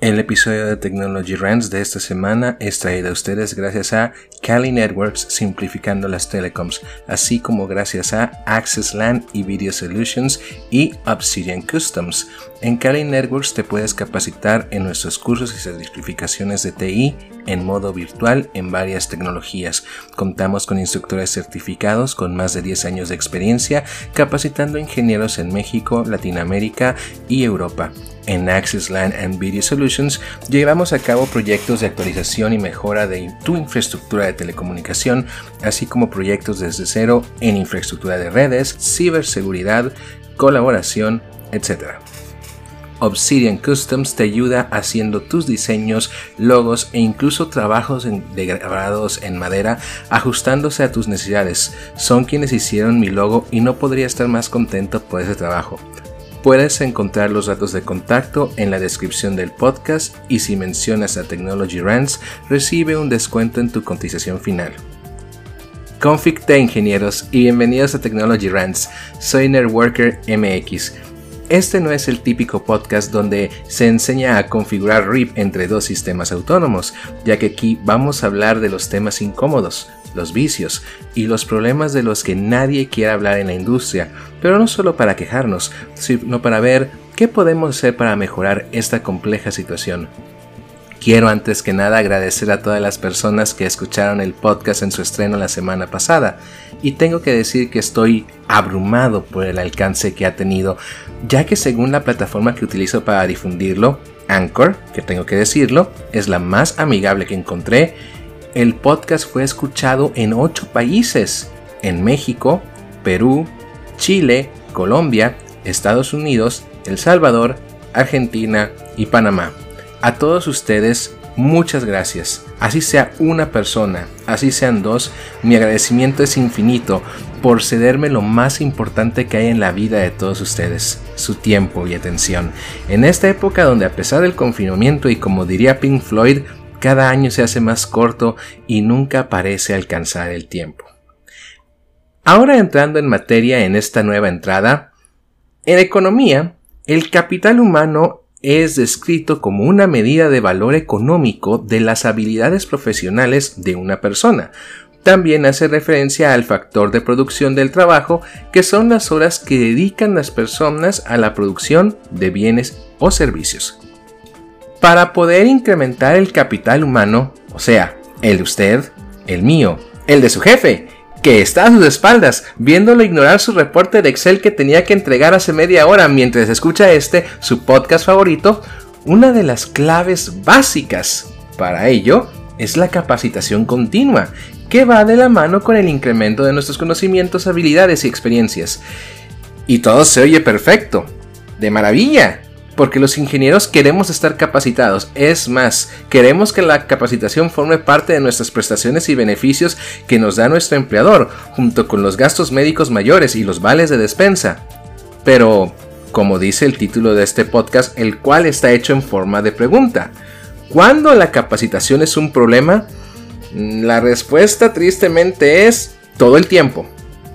El episodio de Technology Rants de esta semana es traído a ustedes gracias a Cali Networks simplificando las telecoms, así como gracias a Access LAN y Video Solutions y Obsidian Customs. En Cali Networks te puedes capacitar en nuestros cursos y certificaciones de TI en modo virtual en varias tecnologías. Contamos con instructores certificados con más de 10 años de experiencia capacitando ingenieros en México, Latinoamérica y Europa. En Access LAN and Video Solutions llevamos a cabo proyectos de actualización y mejora de tu infraestructura de telecomunicación, así como proyectos desde cero en infraestructura de redes, ciberseguridad, colaboración, etc. Obsidian Customs te ayuda haciendo tus diseños, logos e incluso trabajos de grabados en madera ajustándose a tus necesidades. Son quienes hicieron mi logo y no podría estar más contento por ese trabajo. Puedes encontrar los datos de contacto en la descripción del podcast y si mencionas a Technology Rants, recibe un descuento en tu cotización final. Config ingenieros y bienvenidos a Technology Rants. Soy Networker MX. Este no es el típico podcast donde se enseña a configurar RIP entre dos sistemas autónomos, ya que aquí vamos a hablar de los temas incómodos, los vicios y los problemas de los que nadie quiere hablar en la industria, pero no solo para quejarnos, sino para ver qué podemos hacer para mejorar esta compleja situación. Quiero antes que nada agradecer a todas las personas que escucharon el podcast en su estreno la semana pasada y tengo que decir que estoy abrumado por el alcance que ha tenido, ya que según la plataforma que utilizo para difundirlo, Anchor, que tengo que decirlo, es la más amigable que encontré el podcast fue escuchado en ocho países, en México, Perú, Chile, Colombia, Estados Unidos, El Salvador, Argentina y Panamá. A todos ustedes, muchas gracias. Así sea una persona, así sean dos, mi agradecimiento es infinito por cederme lo más importante que hay en la vida de todos ustedes, su tiempo y atención. En esta época donde a pesar del confinamiento y como diría Pink Floyd, cada año se hace más corto y nunca parece alcanzar el tiempo. Ahora entrando en materia en esta nueva entrada, en economía, el capital humano es descrito como una medida de valor económico de las habilidades profesionales de una persona. También hace referencia al factor de producción del trabajo, que son las horas que dedican las personas a la producción de bienes o servicios. Para poder incrementar el capital humano, o sea, el de usted, el mío, el de su jefe, que está a sus espaldas, viéndolo ignorar su reporte de Excel que tenía que entregar hace media hora mientras escucha este, su podcast favorito, una de las claves básicas para ello es la capacitación continua, que va de la mano con el incremento de nuestros conocimientos, habilidades y experiencias. Y todo se oye perfecto, de maravilla, porque los ingenieros queremos estar capacitados. Es más, queremos que la capacitación forme parte de nuestras prestaciones y beneficios que nos da nuestro empleador, junto con los gastos médicos mayores y los vales de despensa. Pero, como dice el título de este podcast, el cual está hecho en forma de pregunta, ¿cuándo la capacitación es un problema? La respuesta tristemente es todo el tiempo.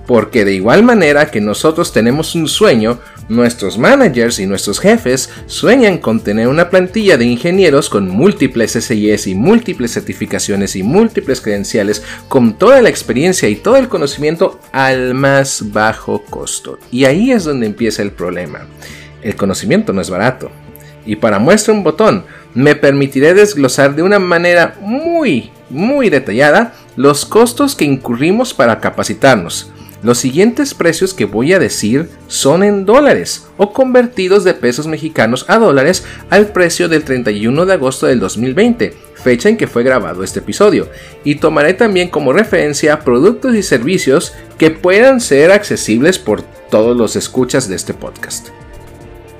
Porque de igual manera que nosotros tenemos un sueño, nuestros managers y nuestros jefes sueñan con tener una plantilla de ingenieros con múltiples SIS y múltiples certificaciones y múltiples credenciales, con toda la experiencia y todo el conocimiento al más bajo costo. Y ahí es donde empieza el problema. El conocimiento no es barato. Y para muestra un botón, me permitiré desglosar de una manera muy, muy detallada los costos que incurrimos para capacitarnos los siguientes precios que voy a decir son en dólares o convertidos de pesos mexicanos a dólares al precio del 31 de agosto del 2020, fecha en que fue grabado este episodio, y tomaré también como referencia productos y servicios que puedan ser accesibles por todos los escuchas de este podcast.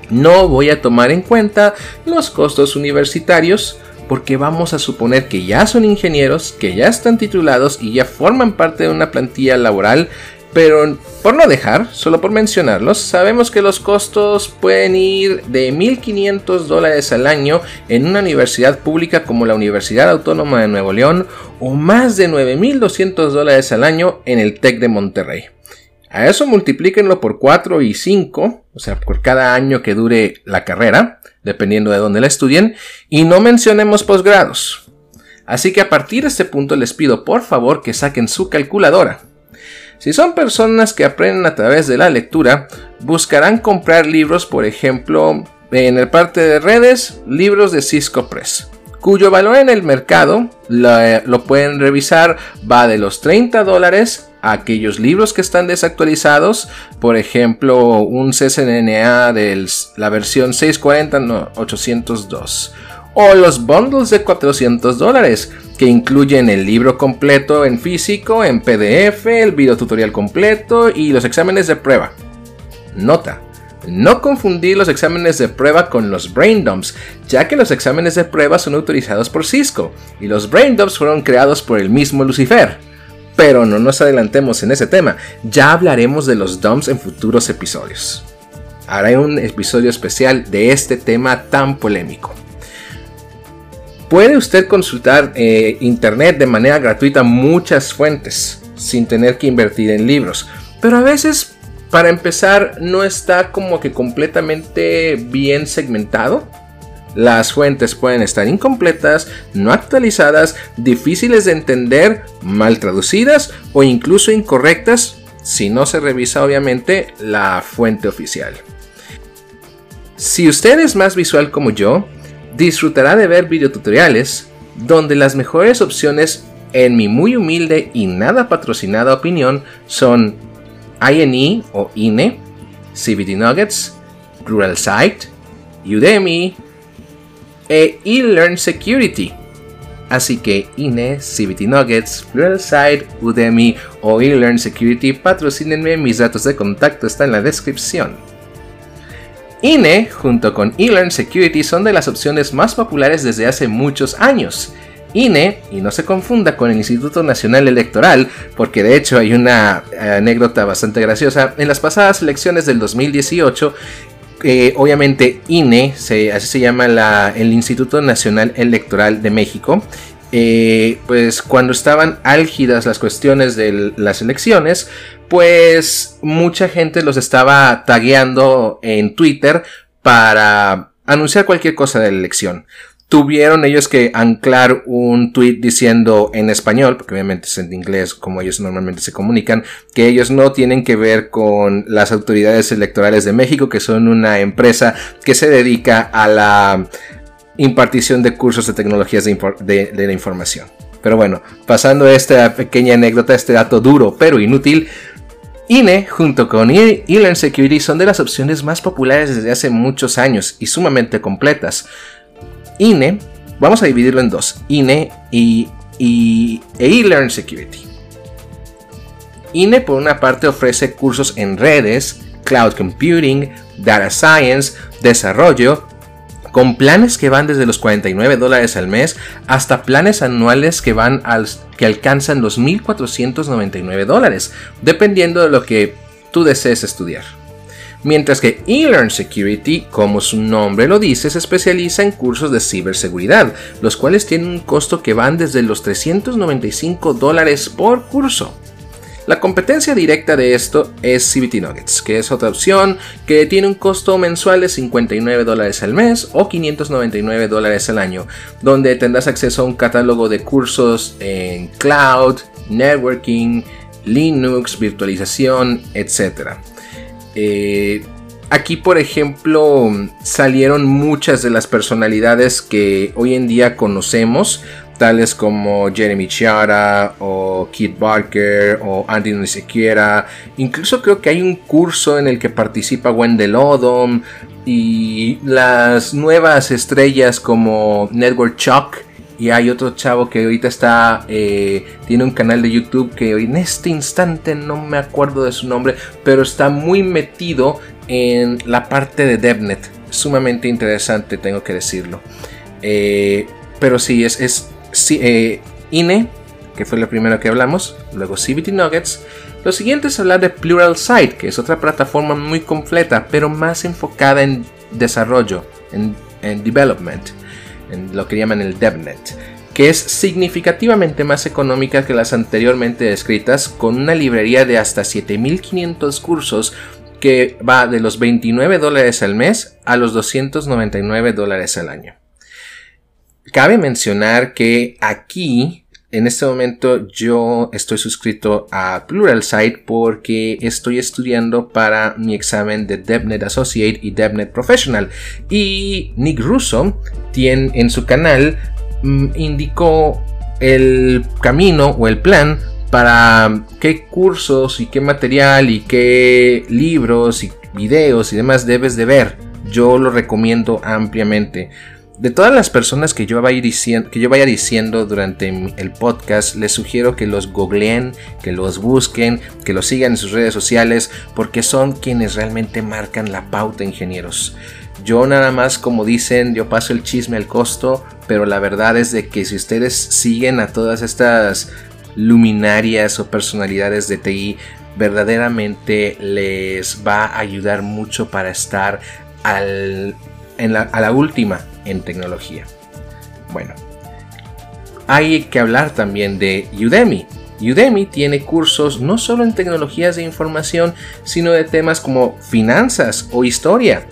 No voy a tomar en cuenta los costos universitarios, porque vamos a suponer que ya son ingenieros, que ya están titulados y ya forman parte de una plantilla laboral pero por no dejar, solo por mencionarlos, sabemos que los costos pueden ir de 1.500 dólares al año en una universidad pública como la Universidad Autónoma de Nuevo León o más de 9.200 dólares al año en el TEC de Monterrey. A eso multiplíquenlo por 4 y 5, o sea, por cada año que dure la carrera, dependiendo de dónde la estudien, y no mencionemos posgrados. Así que a partir de este punto les pido por favor que saquen su calculadora. Si son personas que aprenden a través de la lectura, buscarán comprar libros, por ejemplo, en el parte de redes, libros de Cisco Press, cuyo valor en el mercado, lo, pueden revisar, va de los 30 dólares a aquellos libros que están desactualizados, por ejemplo, un CCNA de la versión 640-802 o los bundles de 400 dólares, que incluyen el libro completo en físico, en PDF, el video tutorial completo y los exámenes de prueba. Nota. No confundir los exámenes de prueba con los brain dumps, ya que los exámenes de prueba son autorizados por Cisco y los brain dumps fueron creados por el mismo Lucifer. Pero no nos adelantemos en ese tema, ya hablaremos de los dumps en futuros episodios. Haré un episodio especial de este tema tan polémico. Puede usted consultar eh, Internet de manera gratuita muchas fuentes sin tener que invertir en libros. Pero a veces, para empezar, no está como que completamente bien segmentado. Las fuentes pueden estar incompletas, no actualizadas, difíciles de entender, mal traducidas o incluso incorrectas si no se revisa obviamente la fuente oficial. Si usted es más visual como yo, disfrutará de ver videotutoriales donde las mejores opciones en mi muy humilde y nada patrocinada opinión son INE o INE, CBD Nuggets, Site, Udemy e eLearn Security. Así que INE, CBT Nuggets, Site, Udemy o eLearn Security patrocínenme, mis datos de contacto están en la descripción. INE junto con eLearn Security son de las opciones más populares desde hace muchos años. INE, y no se confunda con el Instituto Nacional Electoral, porque de hecho hay una anécdota bastante graciosa, en las pasadas elecciones del 2018, eh, obviamente INE, así se llama el Instituto Nacional Electoral de México, eh, pues cuando estaban álgidas las cuestiones de las elecciones, pues mucha gente los estaba tagueando en Twitter para anunciar cualquier cosa de la elección. Tuvieron ellos que anclar un tweet diciendo en español, porque obviamente es en inglés como ellos normalmente se comunican, que ellos no tienen que ver con las autoridades electorales de México, que son una empresa que se dedica a la impartición de cursos de tecnologías de, la información. Pero bueno, pasando esta pequeña anécdota, este dato duro pero inútil, INE junto con eLearn Security son de las opciones más populares desde hace muchos años y sumamente completas. INE, vamos a dividirlo en dos, INE y, y e eLearn Security. INE por una parte ofrece cursos en redes, cloud computing, data science, desarrollo, con planes que van desde los 49 dólares al mes hasta planes anuales que van al, que alcanzan los 1.499 dólares, dependiendo de lo que tú desees estudiar. Mientras que eLearn Security, como su nombre lo dice, se especializa en cursos de ciberseguridad, los cuales tienen un costo que van desde los 395 dólares por curso. La competencia directa de esto es CBT Nuggets, que es otra opción que tiene un costo mensual de 59 dólares al mes o 599 dólares al año, donde tendrás acceso a un catálogo de cursos en cloud, networking, Linux, virtualización, etc. Eh, aquí, por ejemplo, salieron muchas de las personalidades que hoy en día conocemos tales como Jeremy Chiara o Kit Barker o Andy Siquiera. Incluso creo que hay un curso en el que participa Wendell Odom y las nuevas estrellas como Network Chuck. Y hay otro chavo que ahorita está, eh, tiene un canal de YouTube que en este instante no me acuerdo de su nombre, pero está muy metido en la parte de DevNet. Sumamente interesante, tengo que decirlo. Eh, pero sí, es eh, INE, que fue lo primero que hablamos, luego CBT Nuggets. Lo siguiente es hablar de Pluralsight, que es otra plataforma muy completa, pero más enfocada en desarrollo, en, development, en lo que llaman el DevNet, que es significativamente más económica que las anteriormente descritas, con una librería de hasta 7500 cursos que va de los 29 dólares al mes a los 299 dólares al año. Cabe mencionar que aquí en este momento yo estoy suscrito a Pluralsight porque estoy estudiando para mi examen de DevNet Associate y DevNet Professional. Y Nick Russo tiene en su canal mm, indicó el camino o el plan para qué cursos y qué material y qué libros y videos y demás debes de ver. Yo lo recomiendo ampliamente de todas las personas que yo, vaya diciendo, que yo vaya diciendo durante el podcast, les sugiero que los googleen, que los busquen, que los sigan en sus redes sociales, porque son quienes realmente marcan la pauta, ingenieros. Yo nada más, como dicen, yo paso el chisme al costo, pero la verdad es de que si ustedes siguen a todas estas luminarias o personalidades de TI, verdaderamente les va a ayudar mucho para estar al, a la última en tecnología. Bueno, hay que hablar también de Udemy. Udemy tiene cursos no solo en tecnologías de información, sino de temas como finanzas o historia.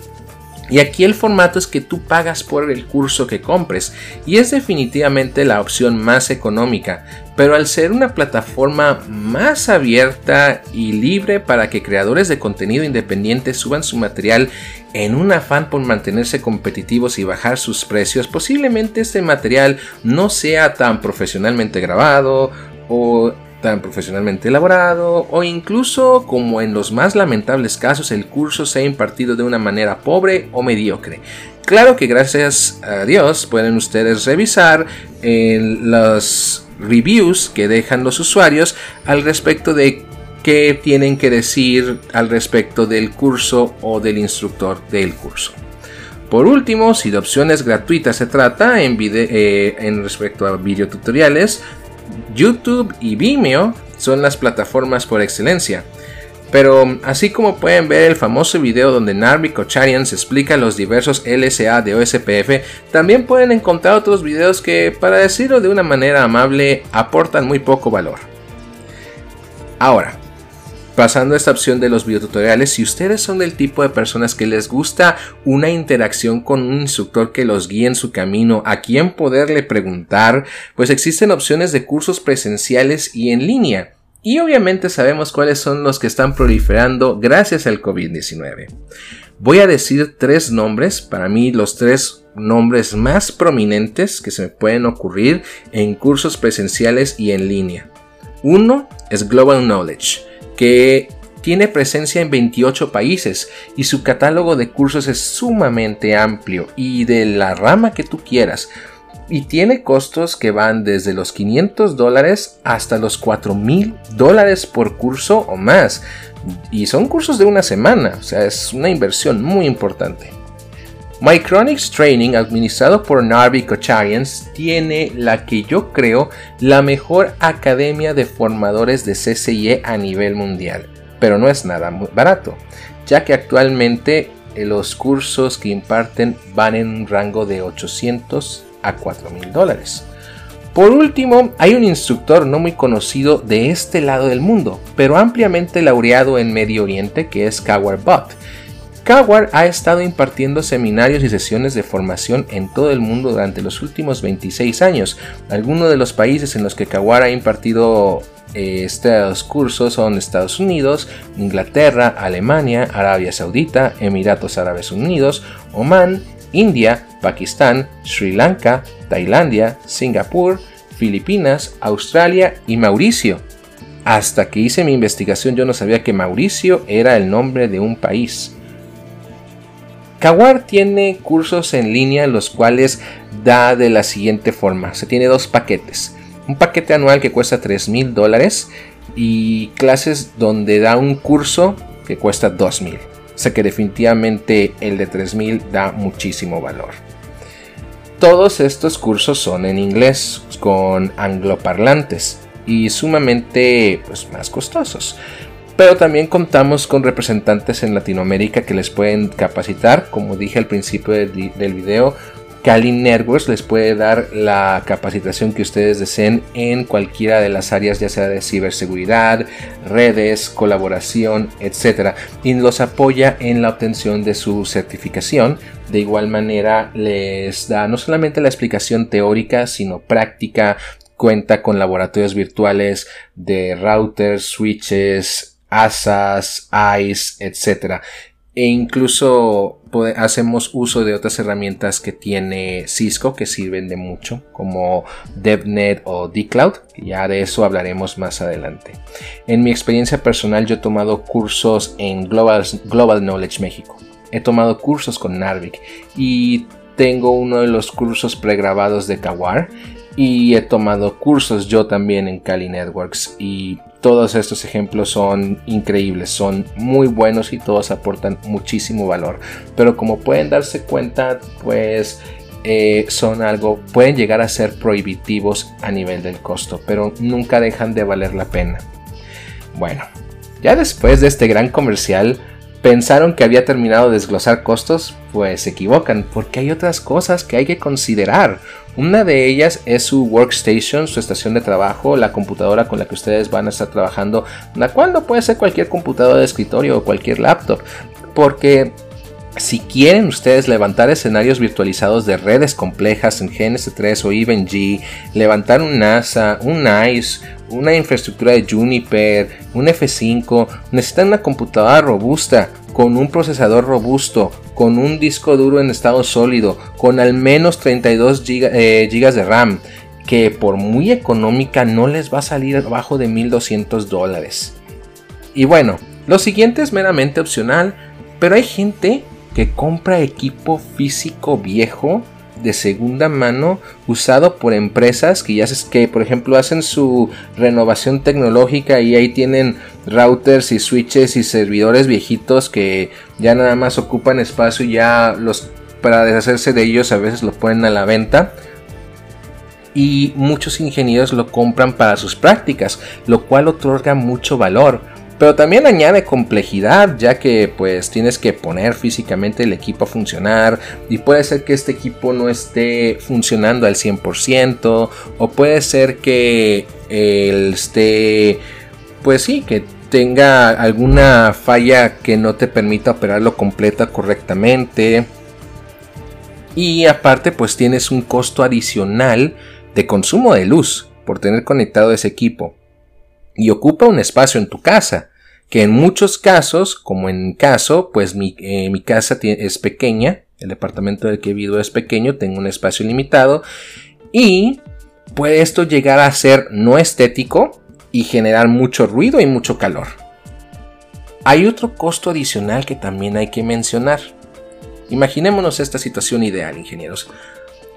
Y aquí el formato es que tú pagas por el curso que compres y es definitivamente la opción más económica, pero al ser una plataforma más abierta y libre para que creadores de contenido independiente suban su material en un afán por mantenerse competitivos y bajar sus precios, posiblemente este material no sea tan profesionalmente grabado o tan profesionalmente elaborado o incluso como en los más lamentables casos el curso sea impartido de una manera pobre o mediocre. Claro que gracias a Dios pueden ustedes revisar en los reviews que dejan los usuarios al respecto de qué tienen que decir al respecto del curso o del instructor del curso. Por último, si de opciones gratuitas se trata en, eh, en respecto a videotutoriales, YouTube y Vimeo son las plataformas por excelencia. Pero así como pueden ver el famoso video donde Narvi Kocharian se explica los diversos LSA de OSPF, también pueden encontrar otros videos que, para decirlo de una manera amable, aportan muy poco valor. Ahora, pasando a esta opción de los videotutoriales, si ustedes son del tipo de personas que les gusta una interacción con un instructor que los guíe en su camino, a quien poderle preguntar, pues existen opciones de cursos presenciales y en línea y obviamente sabemos cuáles son los que están proliferando gracias al COVID-19. Voy a decir tres nombres, para mí los tres nombres más prominentes que se me pueden ocurrir en cursos presenciales y en línea. Uno es Global Knowledge, que tiene presencia en 28 países y su catálogo de cursos es sumamente amplio y de la rama que tú quieras y tiene costos que van desde los 500 dólares hasta los 4000 dólares por curso o más. Y son cursos de una semana, o sea, es una inversión muy importante. Micronics Training, administrado por Narvi Kocharians, tiene la que yo creo la mejor academia de formadores de CCIE a nivel mundial, pero no es nada muy barato, ya que actualmente eh, los cursos que imparten van en un rango de 800 a 4 mil dólares. Por último, hay un instructor no muy conocido de este lado del mundo, pero ampliamente laureado en Medio Oriente, que es Kawar Butt. Kawar ha estado impartiendo seminarios y sesiones de formación en todo el mundo durante los últimos 26 años. Algunos de los países en los que Kawar ha impartido eh, estos cursos son Estados Unidos, Inglaterra, Alemania, Arabia Saudita, Emiratos Árabes Unidos, Oman, India, Pakistán, Sri Lanka, Tailandia, Singapur, Filipinas, Australia y Mauricio. Hasta que hice mi investigación yo no sabía que Mauricio era el nombre de un país. Kawar tiene cursos en línea los cuales da de la siguiente forma. Se tiene dos paquetes. Un paquete anual que cuesta 3 mil dólares y clases donde da un curso que cuesta 2 mil. O sea que definitivamente el de 3 mil da muchísimo valor. Todos estos cursos son en inglés, con angloparlantes y sumamente pues, más costosos. Pero también contamos con representantes en Latinoamérica que les pueden capacitar, como dije al principio del, video, Kali Networks les puede dar la capacitación que ustedes deseen en cualquiera de las áreas, ya sea de ciberseguridad, redes, colaboración, etc. Y los apoya en la obtención de su certificación. De igual manera les da no solamente la explicación teórica, sino práctica. Cuenta con laboratorios virtuales de routers, switches, ASAS, ICE, etc e incluso hacemos uso de otras herramientas que tiene Cisco que sirven de mucho como DevNet o dCloud ya de eso hablaremos más adelante. En mi experiencia personal yo he tomado cursos en Global, Global Knowledge México. He tomado cursos con Narvik y tengo uno de los cursos pregrabados de Kawar y he tomado cursos yo también en Kali Networks y todos estos ejemplos son increíbles, son muy buenos y todos aportan muchísimo valor. Pero como pueden darse cuenta, pues eh, son algo, pueden llegar a ser prohibitivos a nivel del costo, pero nunca dejan de valer la pena. Bueno, ya después de este gran comercial, pensaron que había terminado de desglosar costos, pues se equivocan, porque hay otras cosas que hay que considerar. Una de ellas es su workstation, su estación de trabajo, la computadora con la que ustedes van a estar trabajando, la cual puede ser cualquier computadora de escritorio o cualquier laptop, porque si quieren ustedes levantar escenarios virtualizados de redes complejas en GNS3 o EvenG, levantar un NASA, un NICE, una infraestructura de Juniper, un F5, necesitan una computadora robusta, con un procesador robusto, con un disco duro en estado sólido, con al menos 32 GB eh, de RAM, que por muy económica no les va a salir abajo de 1200 dólares. Y bueno, lo siguiente es meramente opcional, pero hay gente que compra equipo físico viejo de segunda mano usado por empresas que ya que por ejemplo hacen su renovación tecnológica y ahí tienen routers y switches y servidores viejitos que ya nada más ocupan espacio y ya los para deshacerse de ellos a veces los ponen a la venta. Y muchos ingenieros lo compran para sus prácticas, lo cual otorga mucho valor pero también añade complejidad ya que pues tienes que poner físicamente el equipo a funcionar y puede ser que este equipo no esté funcionando al 100% o puede ser que él esté pues sí que tenga alguna falla que no te permita operarlo completa correctamente. Y aparte pues tienes un costo adicional de consumo de luz por tener conectado ese equipo y ocupa un espacio en tu casa, que en muchos casos, como en caso, pues mi, eh, mi casa es pequeña, el departamento del que vivo es pequeño, tengo un espacio limitado y puede esto llegar a ser no estético y generar mucho ruido y mucho calor. Hay otro costo adicional que también hay que mencionar. Imaginémonos esta situación ideal, ingenieros.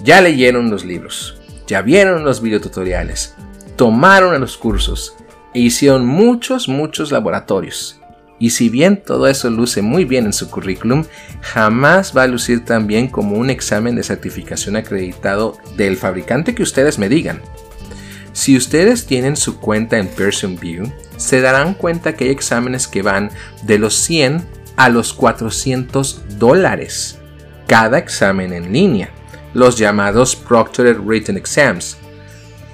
Ya leyeron los libros, ya vieron los videotutoriales, tomaron los cursos, e hicieron muchos, muchos laboratorios. Y si bien todo eso luce muy bien en su currículum, jamás va a lucir tan bien como un examen de certificación acreditado del fabricante que ustedes me digan. Si ustedes tienen su cuenta en Pearson View, se darán cuenta que hay exámenes que van de los 100 a los 400 dólares cada examen en línea, los llamados Proctored Written Exams,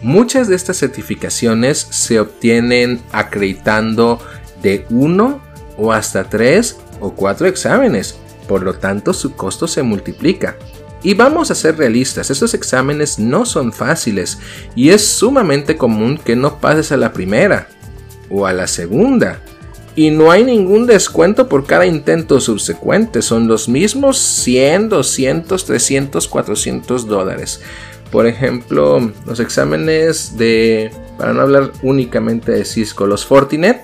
Muchas de estas certificaciones se obtienen acreditando de uno o hasta tres o cuatro exámenes, por lo tanto su costo se multiplica. Y vamos a ser realistas, estos exámenes no son fáciles y es sumamente común que no pases a la primera o a la segunda. Y no hay ningún descuento por cada intento subsecuente, son los mismos 100, 200, 300, 400 dólares. Por ejemplo, los exámenes de, para no hablar únicamente de Cisco, los Fortinet,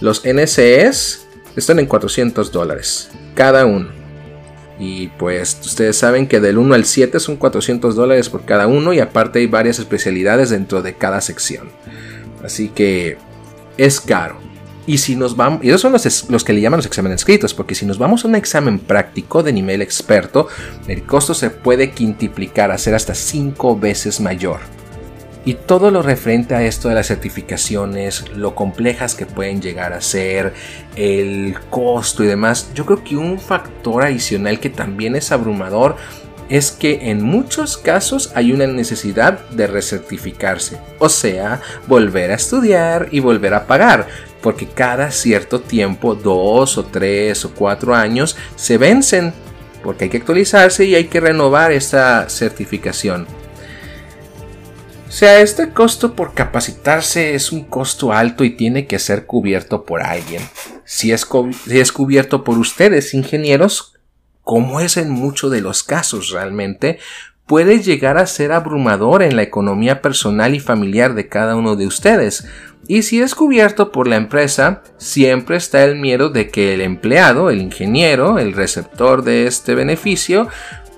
los NCS, están en 400 dólares cada uno. Y pues ustedes saben que del 1 al 7 son 400 dólares por cada uno y aparte hay varias especialidades dentro de cada sección. Así que es caro. Y si nos vamos, y esos son los, los, que le llaman los exámenes escritos, porque si nos vamos a un examen práctico de nivel experto, el costo se puede quintuplicar a hasta 5 veces mayor. Y todo lo referente a esto de las certificaciones, lo complejas que pueden llegar a ser, el costo y demás, yo creo que un factor adicional que también es abrumador es que en muchos casos hay una necesidad de recertificarse, o sea, volver a estudiar y volver a pagar, porque cada cierto tiempo, dos o tres o cuatro años, se vencen, porque hay que actualizarse y hay que renovar esta certificación. O sea, este costo por capacitarse es un costo alto y tiene que ser cubierto por alguien. Si es, si cubierto por ustedes, ingenieros, como es en muchos de los casos realmente, puede llegar a ser abrumador en la economía personal y familiar de cada uno de ustedes. Y si es cubierto por la empresa, siempre está el miedo de que el empleado, el ingeniero, el receptor de este beneficio,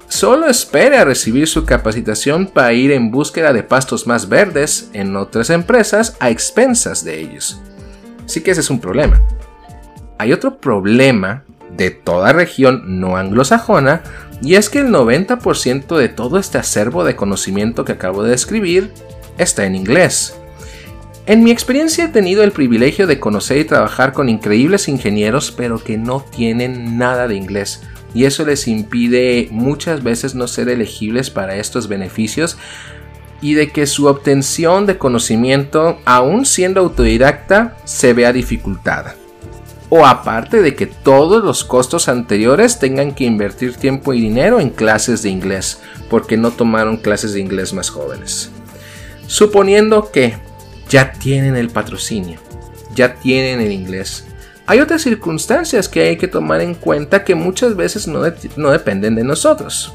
solo espere a recibir su capacitación para ir en búsqueda de pastos más verdes en otras empresas a expensas de ellos. Así que ese es un problema. Hay otro problema de toda región no anglosajona, y es que el 90% de todo este acervo de conocimiento que acabo de describir está en inglés. En mi experiencia he tenido el privilegio de conocer y trabajar con increíbles ingenieros pero que no tienen nada de inglés y eso les impide muchas veces no ser elegibles para estos beneficios y de que su obtención de conocimiento, aún siendo autodidacta, se vea dificultada o aparte de que todos los costos anteriores tengan que invertir tiempo y dinero en clases de inglés, porque no tomaron clases de inglés más jóvenes. Suponiendo que ya tienen el patrocinio, ya tienen el inglés, hay otras circunstancias que hay que tomar en cuenta que muchas veces no, dependen de nosotros.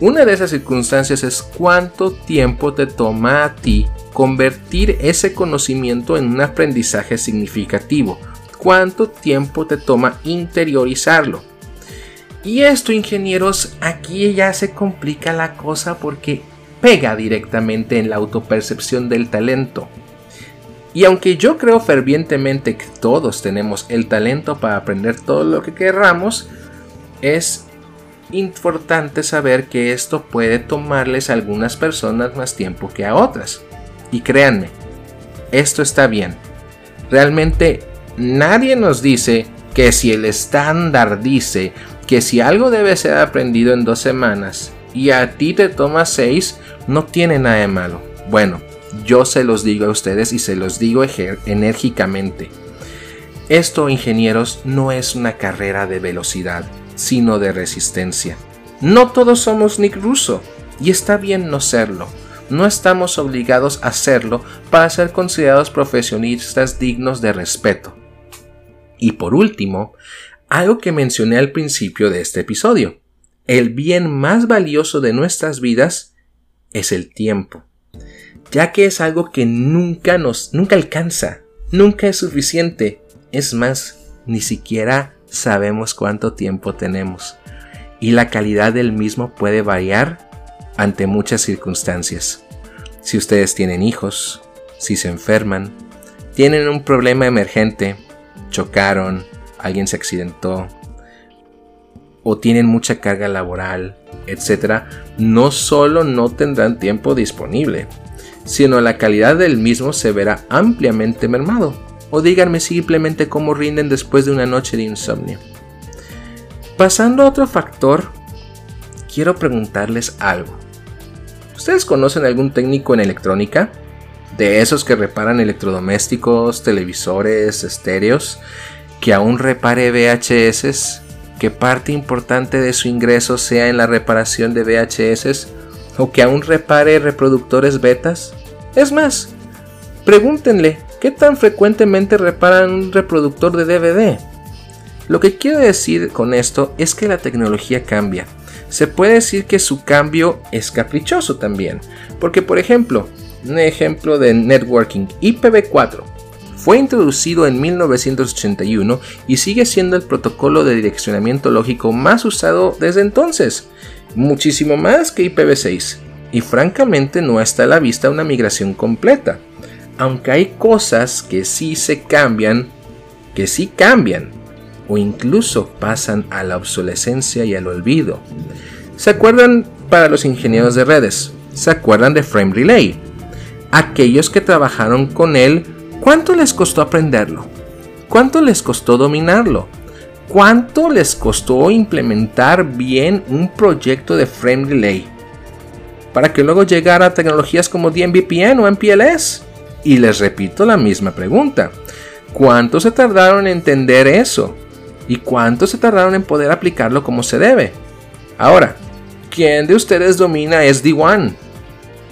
Una de esas circunstancias es cuánto tiempo te toma a ti convertir ese conocimiento en un aprendizaje significativo cuánto tiempo te toma interiorizarlo. Y esto, ingenieros, aquí ya se complica la cosa porque pega directamente en la autopercepción del talento. Y aunque yo creo fervientemente que todos tenemos el talento para aprender todo lo que querramos, es importante saber que esto puede tomarles a algunas personas más tiempo que a otras. Y créanme, esto está bien. Realmente nadie nos dice que si el estándar dice que si algo debe ser aprendido en dos semanas y a ti te toma seis, no tiene nada de malo. Bueno, yo se los digo a ustedes y se los digo enérgicamente. Esto, ingenieros, no es una carrera de velocidad, sino de resistencia. No todos somos Nick Russo, y está bien no serlo. No estamos obligados a serlo para ser considerados profesionistas dignos de respeto. Y por último, algo que mencioné al principio de este episodio. El bien más valioso de nuestras vidas es el tiempo, ya que es algo que nunca nos nunca alcanza, nunca es suficiente. Es más, ni siquiera sabemos cuánto tiempo tenemos y la calidad del mismo puede variar ante muchas circunstancias. Si ustedes tienen hijos, si se enferman, tienen un problema emergente, chocaron, alguien se accidentó o tienen mucha carga laboral, etc., no solo no tendrán tiempo disponible, sino la calidad del mismo se verá ampliamente mermado. O díganme simplemente cómo rinden después de una noche de insomnio. Pasando a otro factor, quiero preguntarles algo. ¿Ustedes conocen algún técnico en electrónica? De esos que reparan electrodomésticos, televisores, estéreos, que aún repare VHS, que parte importante de su ingreso sea en la reparación de VHS, o que aún repare reproductores betas. Es más, pregúntenle qué tan frecuentemente reparan un reproductor de DVD. Lo que quiero decir con esto es que la tecnología cambia. Se puede decir que su cambio es caprichoso también, porque por ejemplo, un ejemplo de networking IPv4. Fue introducido en 1981 y sigue siendo el protocolo de direccionamiento lógico más usado desde entonces, muchísimo más que IPv6, y francamente no está a la vista una migración completa, aunque hay cosas que sí se cambian, que sí cambian, o incluso pasan a la obsolescencia y al olvido. ¿Se acuerdan para los ingenieros de redes? ¿Se acuerdan de Frame Relay? Aquellos que trabajaron con él, ¿cuánto les costó aprenderlo? ¿Cuánto les costó dominarlo? ¿Cuánto les costó implementar bien un proyecto de frame relay? Para que luego llegara a tecnologías como DMVPN o MPLS. Y les repito la misma pregunta. ¿Cuánto se tardaron en entender eso? ¿Y cuánto se tardaron en poder aplicarlo como se debe? Ahora, ¿quién de ustedes domina SD1?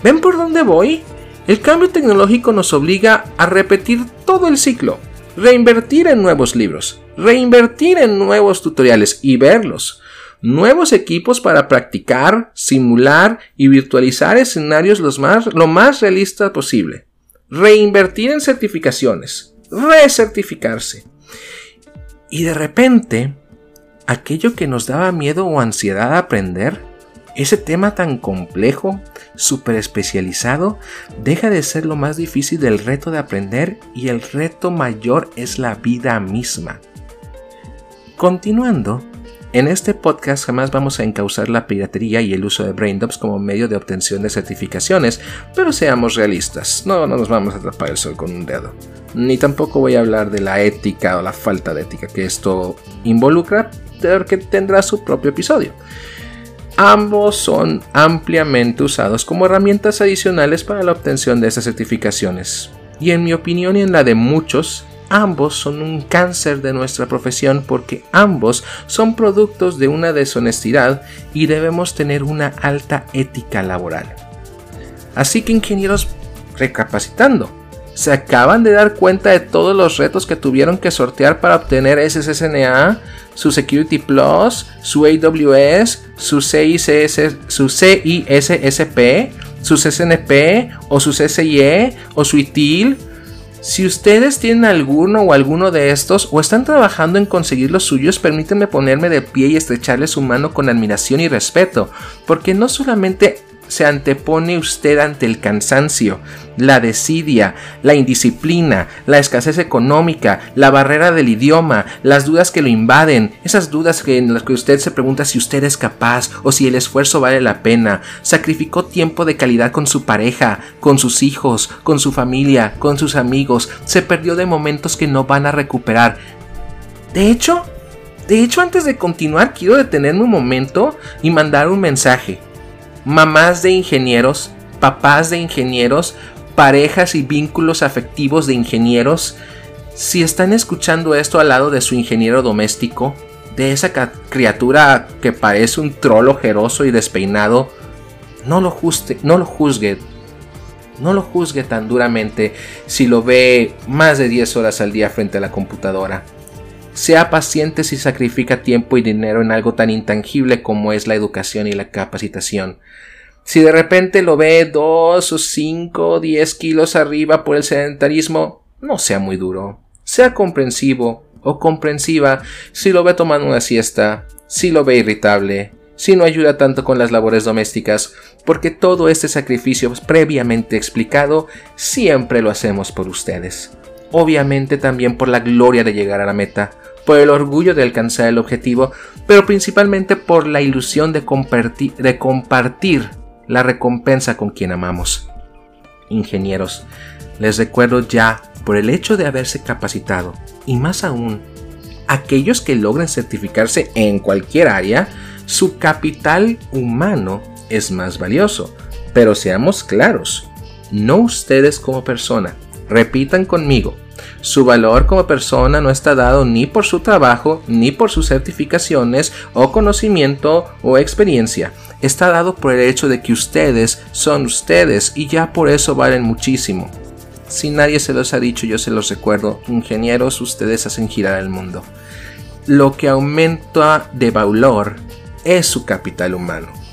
¿Ven por dónde voy? El cambio tecnológico nos obliga a repetir todo el ciclo, reinvertir en nuevos libros, reinvertir en nuevos tutoriales y verlos, nuevos equipos para practicar, simular y virtualizar escenarios más, lo más realista posible, reinvertir en certificaciones, recertificarse. Y de repente, aquello que nos daba miedo o ansiedad a aprender, ese tema tan complejo, súper especializado, deja de ser lo más difícil del reto de aprender y el reto mayor es la vida misma. Continuando, en este podcast jamás vamos a encauzar la piratería y el uso de BrainDops como medio de obtención de certificaciones, pero seamos realistas, no, no nos vamos a atrapar el sol con un dedo. Ni tampoco voy a hablar de la ética o la falta de ética que esto involucra, que tendrá su propio episodio. Ambos son ampliamente usados como herramientas adicionales para la obtención de estas certificaciones. Y en mi opinión y en la de muchos, ambos son un cáncer de nuestra profesión porque ambos son productos de una deshonestidad y debemos tener una alta ética laboral. Así que ingenieros, recapacitando, se acaban de dar cuenta de todos los retos que tuvieron que sortear para obtener SSNA, su Security Plus, su AWS, su, CICS, su CISSP, su SNP o su CCIE o su ITIL. Si ustedes tienen alguno o alguno de estos o están trabajando en conseguir los suyos, permítanme ponerme de pie y estrecharles su mano con admiración y respeto, porque no solamente se antepone usted ante el cansancio, la desidia, la indisciplina, la escasez económica, la barrera del idioma, las dudas que lo invaden, esas dudas que, en las que usted se pregunta si usted es capaz o si el esfuerzo vale la pena, sacrificó tiempo de calidad con su pareja, con sus hijos, con su familia, con sus amigos, se perdió de momentos que no van a recuperar. De hecho, de hecho antes de continuar quiero detenerme un momento y mandar un mensaje mamás de ingenieros, papás de ingenieros, parejas y vínculos afectivos de ingenieros, si están escuchando esto al lado de su ingeniero doméstico, de esa criatura que parece un troll ojeroso y despeinado, no lo, no lo juzgue, no lo juzgue tan duramente si lo ve más de 10 horas al día frente a la computadora. Sea paciente si sacrifica tiempo y dinero en algo tan intangible como es la educación y la capacitación. Si de repente lo ve dos o cinco o diez kilos arriba por el sedentarismo, no sea muy duro. Sea comprensivo o comprensiva si lo ve tomando una siesta, si lo ve irritable, si no ayuda tanto con las labores domésticas, porque todo este sacrificio previamente explicado siempre lo hacemos por ustedes. Obviamente también por la gloria de llegar a la meta, por el orgullo de alcanzar el objetivo, pero principalmente por la ilusión de compartir, la recompensa con quien amamos. Ingenieros, les recuerdo ya por el hecho de haberse capacitado, y más aún, aquellos que logran certificarse en cualquier área, su capital humano es más valioso. Pero seamos claros, no ustedes como persona. Repitan conmigo, su valor como persona no está dado ni por su trabajo, ni por sus certificaciones o conocimiento o experiencia. Está dado por el hecho de que ustedes son ustedes y ya por eso valen muchísimo. Si nadie se los ha dicho, yo se los recuerdo. Ingenieros, ustedes hacen girar el mundo. Lo que aumenta de valor es su capital humano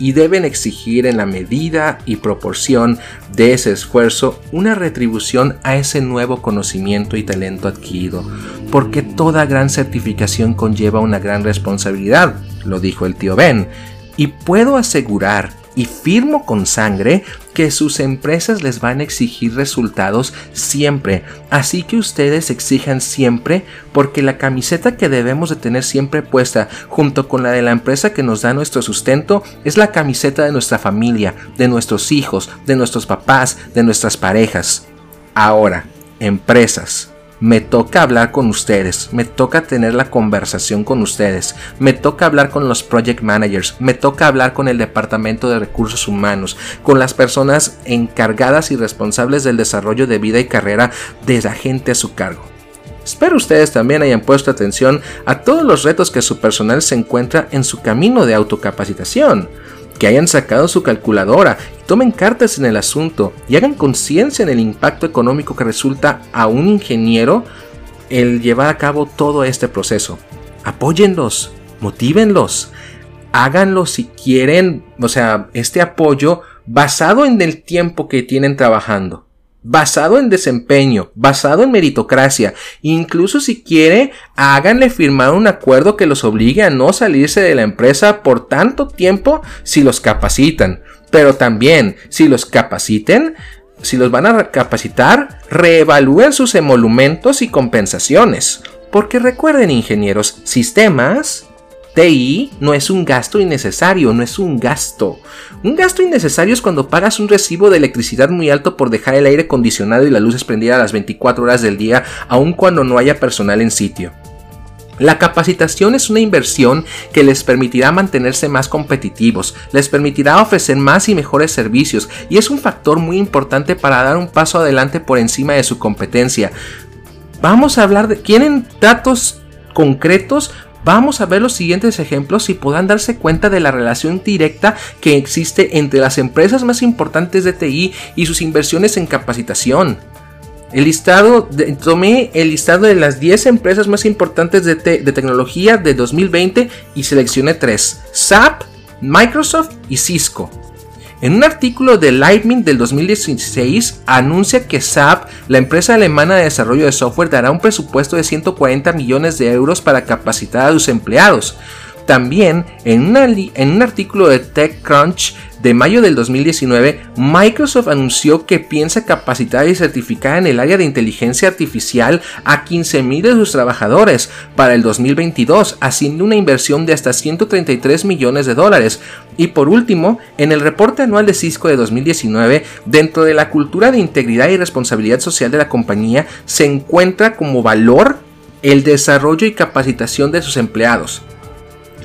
y deben exigir en la medida y proporción de ese esfuerzo una retribución a ese nuevo conocimiento y talento adquirido, porque toda gran certificación conlleva una gran responsabilidad, lo dijo el tío Ben, y puedo asegurar y firmo con sangre que sus empresas les van a exigir resultados siempre. Así que ustedes exijan siempre porque la camiseta que debemos de tener siempre puesta junto con la de la empresa que nos da nuestro sustento es la camiseta de nuestra familia, de nuestros hijos, de nuestros papás, de nuestras parejas. Ahora, empresas, me toca hablar con ustedes, me toca tener la conversación con ustedes, me toca hablar con los project managers, me toca hablar con el departamento de recursos humanos, con las personas encargadas y responsables del desarrollo de vida y carrera de la gente a su cargo. Espero ustedes también hayan puesto atención a todos los retos que su personal se encuentra en su camino de autocapacitación que hayan sacado su calculadora y tomen cartas en el asunto y hagan conciencia en el impacto económico que resulta a un ingeniero el llevar a cabo todo este proceso. Apóyenlos, motívenlos, háganlo si quieren, o sea, este apoyo basado en el tiempo que tienen trabajando basado en desempeño, basado en meritocracia. Incluso si quiere, háganle firmar un acuerdo que los obligue a no salirse de la empresa por tanto tiempo si los capacitan. Pero también, si los capaciten, si los van a capacitar, reevalúen sus emolumentos y compensaciones. Porque recuerden, ingenieros, sistemas TI no es un gasto innecesario, no es un gasto. Un gasto innecesario es cuando pagas un recibo de electricidad muy alto por dejar el aire acondicionado y la luz prendida a las 24 horas del día, aun cuando no haya personal en sitio. La capacitación es una inversión que les permitirá mantenerse más competitivos, les permitirá ofrecer más y mejores servicios y es un factor muy importante para dar un paso adelante por encima de su competencia. Vamos a hablar de... ¿Quieren datos concretos? Vamos a ver los siguientes ejemplos y podrán darse cuenta de la relación directa que existe entre las empresas más importantes de TI y sus inversiones en capacitación. El listado, tomé el listado de las 10 empresas más importantes de, de tecnología de 2020 y seleccioné 3, SAP, Microsoft y Cisco. En un artículo de Lightning del 2016 anuncia que SAP, la empresa alemana de desarrollo de software, dará un presupuesto de 140 millones de euros para capacitar a sus empleados. También, en, en, un artículo de TechCrunch de mayo del 2019, Microsoft anunció que piensa capacitar y certificar en el área de inteligencia artificial a 15.000 de sus trabajadores para el 2022, haciendo una inversión de hasta 133 millones de dólares. Y por último, en el reporte anual de Cisco de 2019, dentro de la cultura de integridad y responsabilidad social de la compañía, se encuentra como valor el desarrollo y capacitación de sus empleados.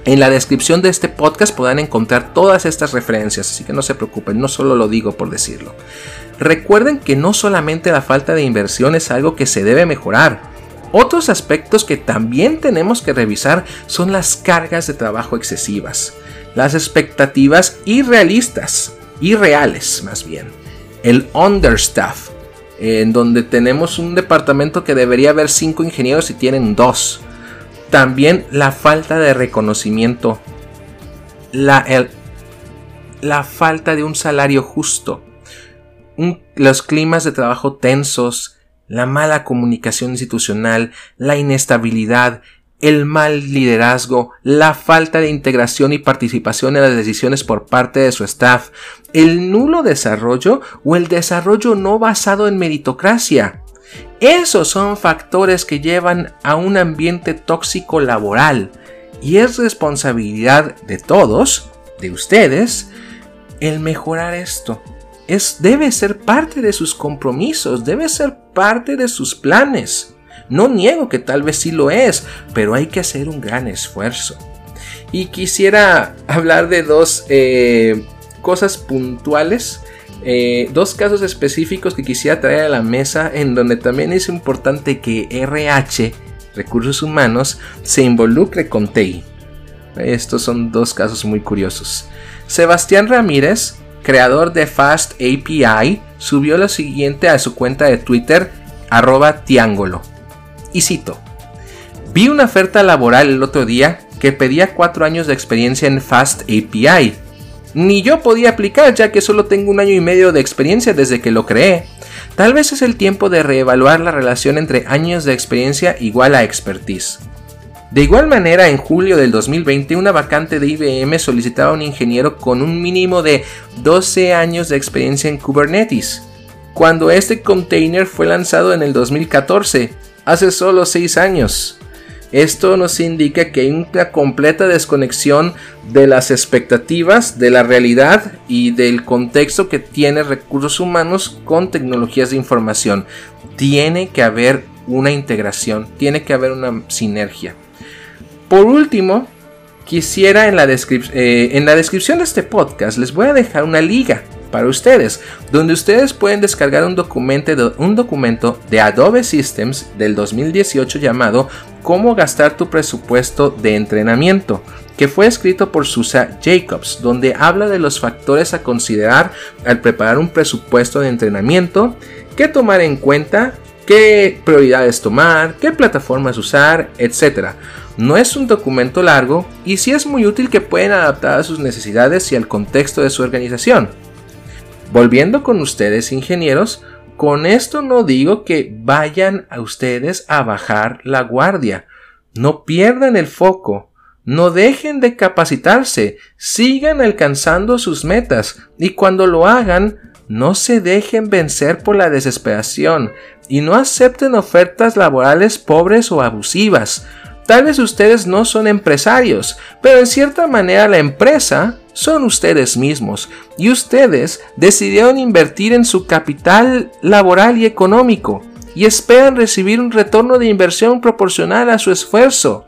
En la descripción de este podcast podrán encontrar todas estas referencias, así que no se preocupen, no solo lo digo por decirlo. Recuerden que no solamente la falta de inversión es algo que se debe mejorar. Otros aspectos que también tenemos que revisar son las cargas de trabajo excesivas, las expectativas irrealistas, irreales más bien, el understaff, en donde tenemos un departamento que debería haber 5 ingenieros y tienen 2 también la falta de reconocimiento, la, la falta de un salario justo, los climas de trabajo tensos, la mala comunicación institucional, la inestabilidad, el mal liderazgo, la falta de integración y participación en las decisiones por parte de su staff, el nulo desarrollo o el desarrollo no basado en meritocracia. Esos son factores que llevan a un ambiente tóxico laboral y es responsabilidad de todos, de ustedes, el mejorar esto. Es, debe ser parte de sus compromisos, debe ser parte de sus planes. No niego que tal vez sí lo es, pero hay que hacer un gran esfuerzo. Y quisiera hablar de dos eh, cosas puntuales eh, dos casos específicos que quisiera traer a la mesa en donde también es importante que RH, recursos humanos, se involucre con TI. Estos son dos casos muy curiosos. Sebastián Ramírez, creador de Fast API, subió lo siguiente a su cuenta de Twitter, arroba tiangolo. Y cito, vi una oferta laboral el otro día que pedía cuatro años de experiencia en Fast API ni yo podía aplicar ya que solo tengo un año y medio de experiencia desde que lo creé. Tal vez es el tiempo de reevaluar la relación entre años de experiencia igual a expertise. De igual manera, en julio del 2020, una vacante de IBM solicitaba a un ingeniero con un mínimo de 12 años de experiencia en Kubernetes, cuando este container fue lanzado en el 2014, hace solo 6 años. Esto nos indica que hay una completa desconexión de las expectativas, de la realidad y del contexto que tiene recursos humanos con tecnologías de información. Tiene que haber una integración, tiene que haber una sinergia. Por último, quisiera en la, eh, en la descripción de este podcast les voy a dejar una liga para ustedes, donde ustedes pueden descargar un documento, de, un documento de Adobe Systems del 2018 llamado Cómo gastar tu presupuesto de entrenamiento, que fue escrito por Susa Jacobs, donde habla de los factores a considerar al preparar un presupuesto de entrenamiento, qué tomar en cuenta, qué prioridades tomar, qué plataformas usar, etc. No es un documento largo y sí es muy útil que pueden adaptar a sus necesidades y al contexto de su organización. Volviendo con ustedes, ingenieros, con esto no digo que vayan a ustedes a bajar la guardia. No pierdan el foco. No dejen de capacitarse. Sigan alcanzando sus metas. Y cuando lo hagan, no se dejen vencer por la desesperación y no acepten ofertas laborales pobres o abusivas. Tal vez ustedes no son empresarios, pero en cierta manera la empresa son ustedes mismos y ustedes decidieron invertir en su capital laboral y económico y esperan recibir un retorno de inversión proporcional a su esfuerzo.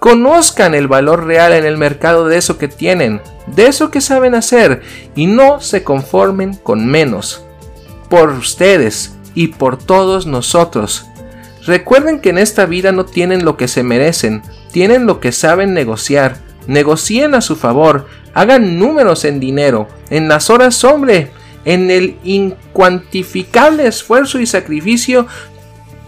Conozcan el valor real en el mercado de eso que tienen, de eso que saben hacer y no se conformen con menos. Por ustedes y por todos nosotros Recuerden que en esta vida no tienen lo que se merecen, tienen lo que saben negociar. Negocien a su favor, hagan números en dinero, en las horas hombre, en el incuantificable esfuerzo y sacrificio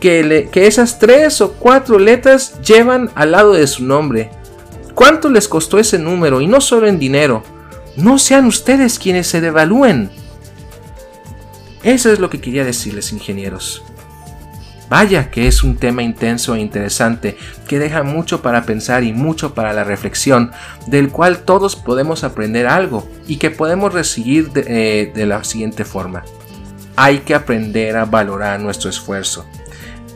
que, que esas tres o cuatro letras llevan al lado de su nombre. ¿Cuánto les costó ese número? Y no solo en dinero. No sean ustedes quienes se devalúen. Eso es lo que quería decirles, ingenieros. Vaya que es un tema intenso e interesante, que deja mucho para pensar y mucho para la reflexión, del cual todos podemos aprender algo y que podemos recibir de, eh, la siguiente forma. Hay que aprender a valorar nuestro esfuerzo.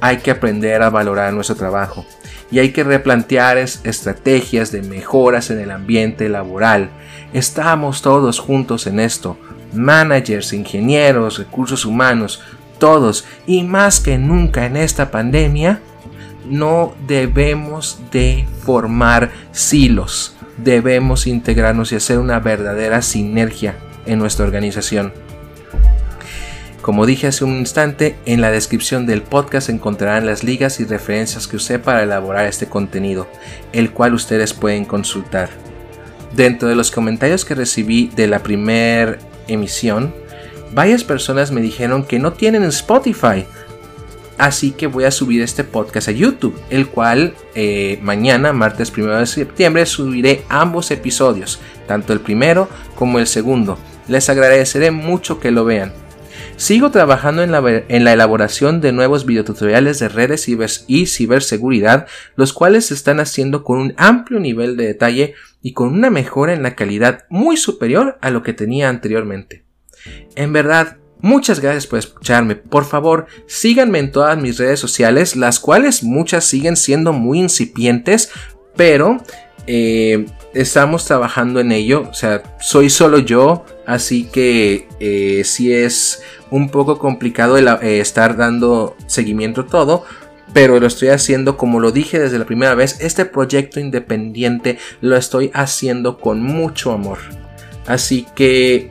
Hay que aprender a valorar nuestro trabajo y hay que replantear estrategias de mejoras en el ambiente laboral. Estamos todos juntos en esto. Managers, ingenieros, recursos humanos, todos y más que nunca en esta pandemia, no debemos de formar silos, debemos integrarnos y hacer una verdadera sinergia en nuestra organización. Como dije hace un instante, en la descripción del podcast encontrarán las ligas y referencias que usé para elaborar este contenido, el cual ustedes pueden consultar. Dentro de los comentarios que recibí de la primera emisión, varias personas me dijeron que no tienen Spotify. Así que voy a subir este podcast a YouTube, el cual eh, mañana, martes 1 de septiembre, subiré ambos episodios, tanto el primero como el segundo. Les agradeceré mucho que lo vean. Sigo trabajando en la, en la, elaboración de nuevos videotutoriales de redes y ciberseguridad, los cuales se están haciendo con un amplio nivel de detalle y con una mejora en la calidad muy superior a lo que tenía anteriormente. En verdad, muchas gracias por escucharme. Por favor, síganme en todas mis redes sociales, las cuales muchas siguen siendo muy incipientes, pero eh, estamos trabajando en ello. O sea, soy solo yo, así que eh, sí es un poco complicado eh, estar dando seguimiento a todo. Pero lo estoy haciendo como lo dije desde la primera vez. Este proyecto independiente lo estoy haciendo con mucho amor. Así que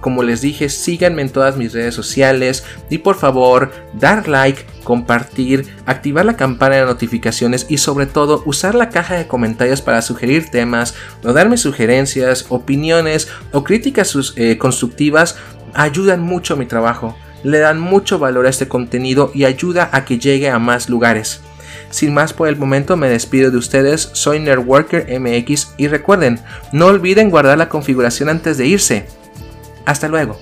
como les dije, síganme en todas mis redes sociales y por favor dar like, compartir, activar la campana de notificaciones y sobre todo usar la caja de comentarios para sugerir temas o darme sugerencias, opiniones o críticas eh, constructivas ayudan mucho a mi trabajo, le dan mucho valor a este contenido y ayuda a que llegue a más lugares. Sin más por el momento me despido de ustedes, soy Nerdworker MX y recuerden, no olviden guardar la configuración antes de irse. Hasta luego.